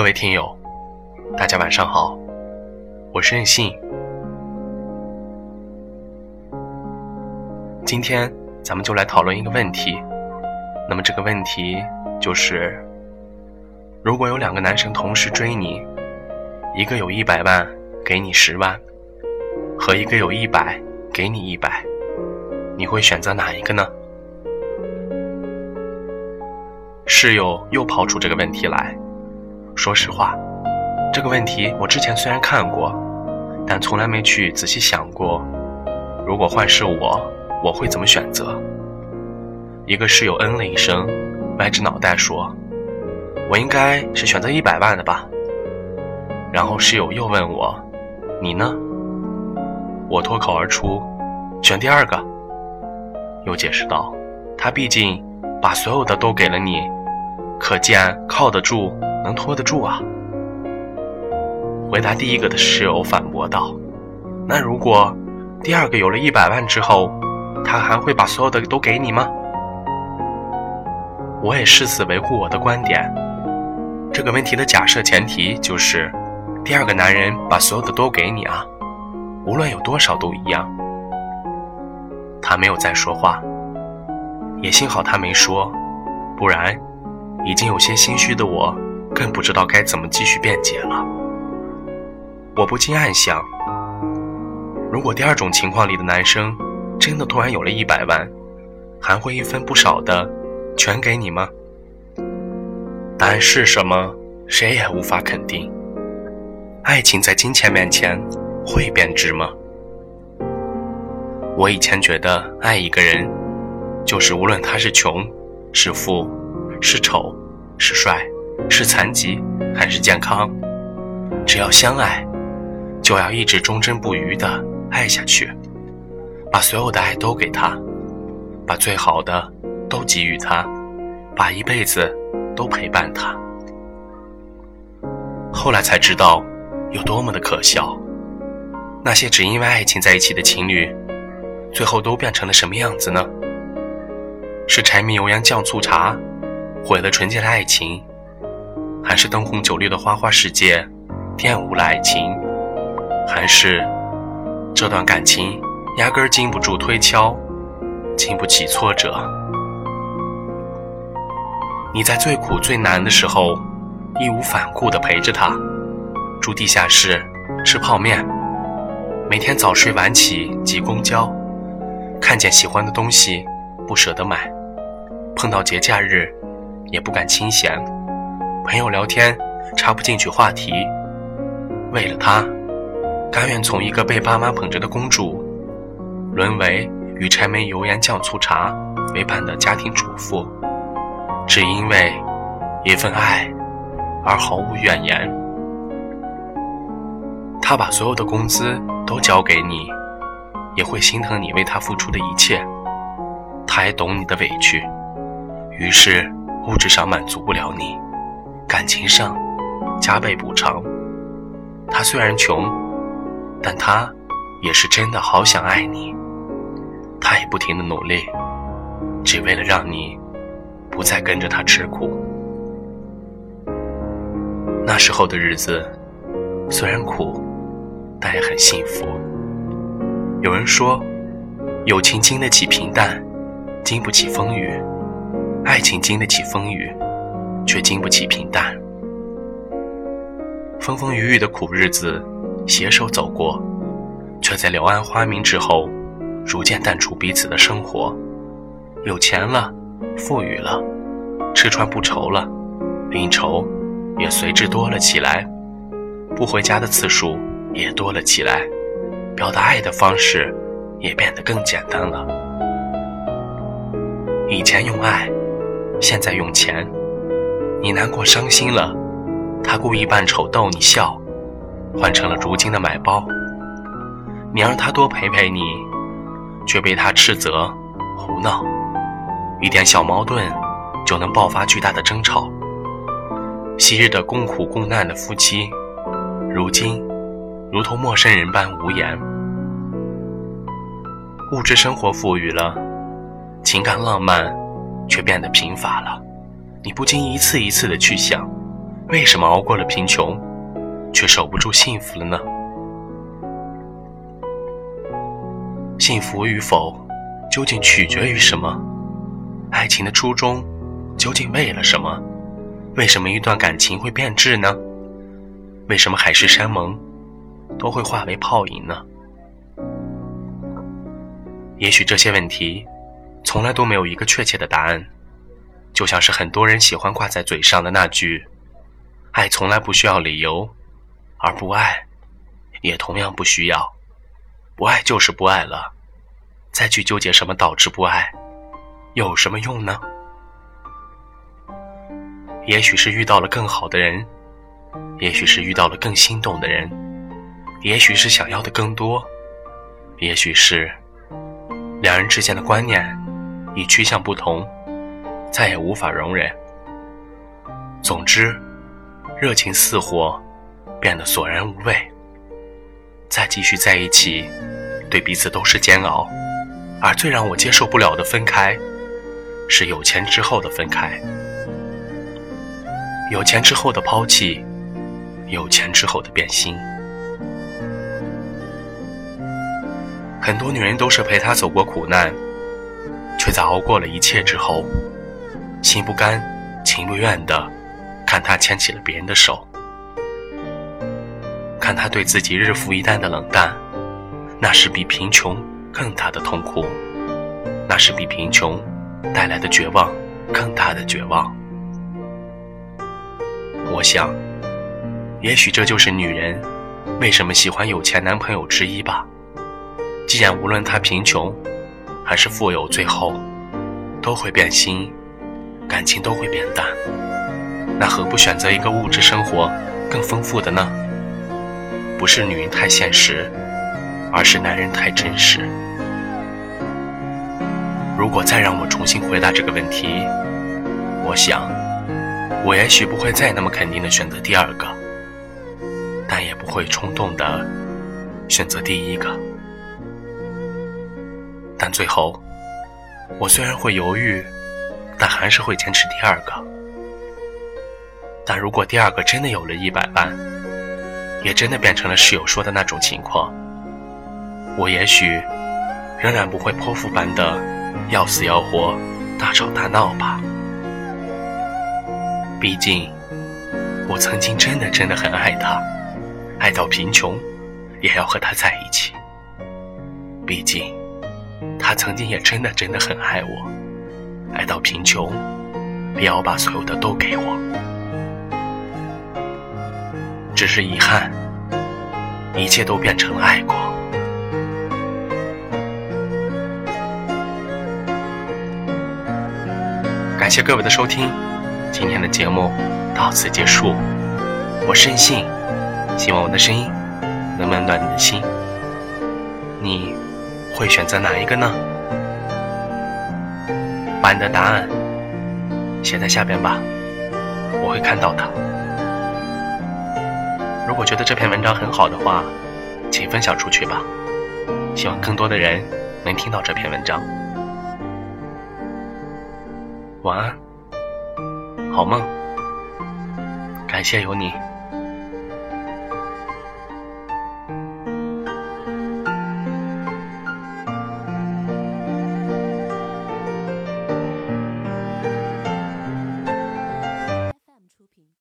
各位听友，大家晚上好，我是任性。今天咱们就来讨论一个问题。那么这个问题就是：如果有两个男生同时追你，一个有一百万给你十万，和一个有一百给你一百，你会选择哪一个呢？室友又抛出这个问题来。说实话，这个问题我之前虽然看过，但从来没去仔细想过，如果换是我，我会怎么选择？一个室友嗯了一声，歪着脑袋说：“我应该是选择一百万的吧。”然后室友又问我：“你呢？”我脱口而出：“选第二个。”又解释道：“他毕竟把所有的都给了你，可见靠得住。”能拖得住啊？回答第一个的室友反驳道：“那如果第二个有了一百万之后，他还会把所有的都给你吗？”我也誓死维护我的观点。这个问题的假设前提就是，第二个男人把所有的都给你啊，无论有多少都一样。他没有再说话，也幸好他没说，不然已经有些心虚的我。更不知道该怎么继续辩解了。我不禁暗想：如果第二种情况里的男生真的突然有了一百万，还会一分不少的全给你吗？答案是什么？谁也无法肯定。爱情在金钱面前会变质吗？我以前觉得爱一个人，就是无论他是穷、是富、是丑、是帅。是残疾还是健康？只要相爱，就要一直忠贞不渝的爱下去，把所有的爱都给他，把最好的都给予他，把一辈子都陪伴他。后来才知道，有多么的可笑。那些只因为爱情在一起的情侣，最后都变成了什么样子呢？是柴米油盐酱醋茶，毁了纯洁的爱情。还是灯红酒绿的花花世界，玷污了爱情；还是这段感情压根儿经不住推敲，经不起挫折。你在最苦最难的时候，义无反顾地陪着他，住地下室，吃泡面，每天早睡晚起挤公交，看见喜欢的东西不舍得买，碰到节假日也不敢清闲。朋友聊天插不进去话题，为了他，甘愿从一个被爸妈捧着的公主，沦为与柴米油盐酱醋茶为伴的家庭主妇，只因为一份爱而毫无怨言。他把所有的工资都交给你，也会心疼你为他付出的一切，他也懂你的委屈，于是物质上满足不了你。感情上加倍补偿。他虽然穷，但他也是真的好想爱你。他也不停的努力，只为了让你不再跟着他吃苦。那时候的日子虽然苦，但也很幸福。有人说，友情经得起平淡，经不起风雨；爱情经得起风雨。却经不起平淡，风风雨雨的苦日子，携手走过，却在柳暗花明之后，逐渐淡出彼此的生活。有钱了，富裕了，吃穿不愁了，应酬也随之多了起来，不回家的次数也多了起来，表达爱的方式也变得更简单了。以前用爱，现在用钱。你难过伤心了，他故意扮丑逗你笑，换成了如今的买包。你让他多陪陪你，却被他斥责胡闹，一点小矛盾就能爆发巨大的争吵。昔日的共苦共难的夫妻，如今如同陌生人般无言。物质生活富裕了，情感浪漫却变得贫乏了。你不禁一次一次的去想，为什么熬过了贫穷，却守不住幸福了呢？幸福与否，究竟取决于什么？爱情的初衷，究竟为了什么？为什么一段感情会变质呢？为什么海誓山盟都会化为泡影呢？也许这些问题，从来都没有一个确切的答案。就像是很多人喜欢挂在嘴上的那句：“爱从来不需要理由，而不爱，也同样不需要。不爱就是不爱了，再去纠结什么导致不爱，有什么用呢？”也许是遇到了更好的人，也许是遇到了更心动的人，也许是想要的更多，也许是两人之间的观念已趋向不同，再也无法容忍。总之，热情似火，变得索然无味。再继续在一起，对彼此都是煎熬。而最让我接受不了的分开，是有钱之后的分开。有钱之后的抛弃，有钱之后的变心。很多女人都是陪他走过苦难，却在熬过了一切之后，心不甘情不愿的看他牵起了别人的手，看他对自己日复一日的冷淡，那是比贫穷更大的痛苦，那是比贫穷带来的绝望更大的绝望。我想，也许这就是女人为什么喜欢有钱男朋友之一吧。既然无论他贫穷还是富有，最后都会变心，感情都会变淡，那何不选择一个物质生活更丰富的呢？不是女人太现实，而是男人太真实。如果再让我重新回答这个问题，我想。我也许不会再那么肯定的选择第二个，但也不会冲动的选择第一个。但最后，我虽然会犹豫，但还是会坚持第二个。但如果第二个真的有了一百万，也真的变成了室友说的那种情况，我也许仍然不会泼妇般的要死要活、大吵大闹吧。毕竟，我曾经真的真的很爱他，爱到贫穷，也要和他在一起。毕竟，他曾经也真的真的很爱我，爱到贫穷，也要把所有的都给我。只是遗憾，一切都变成了爱过。感谢各位的收听。今天的节目到此结束，我深信，希望我的声音能温暖你的心。你会选择哪一个呢？把你的答案写在下边吧，我会看到的。如果觉得这篇文章很好的话，请分享出去吧，希望更多的人能听到这篇文章。晚安。好梦，感谢有你。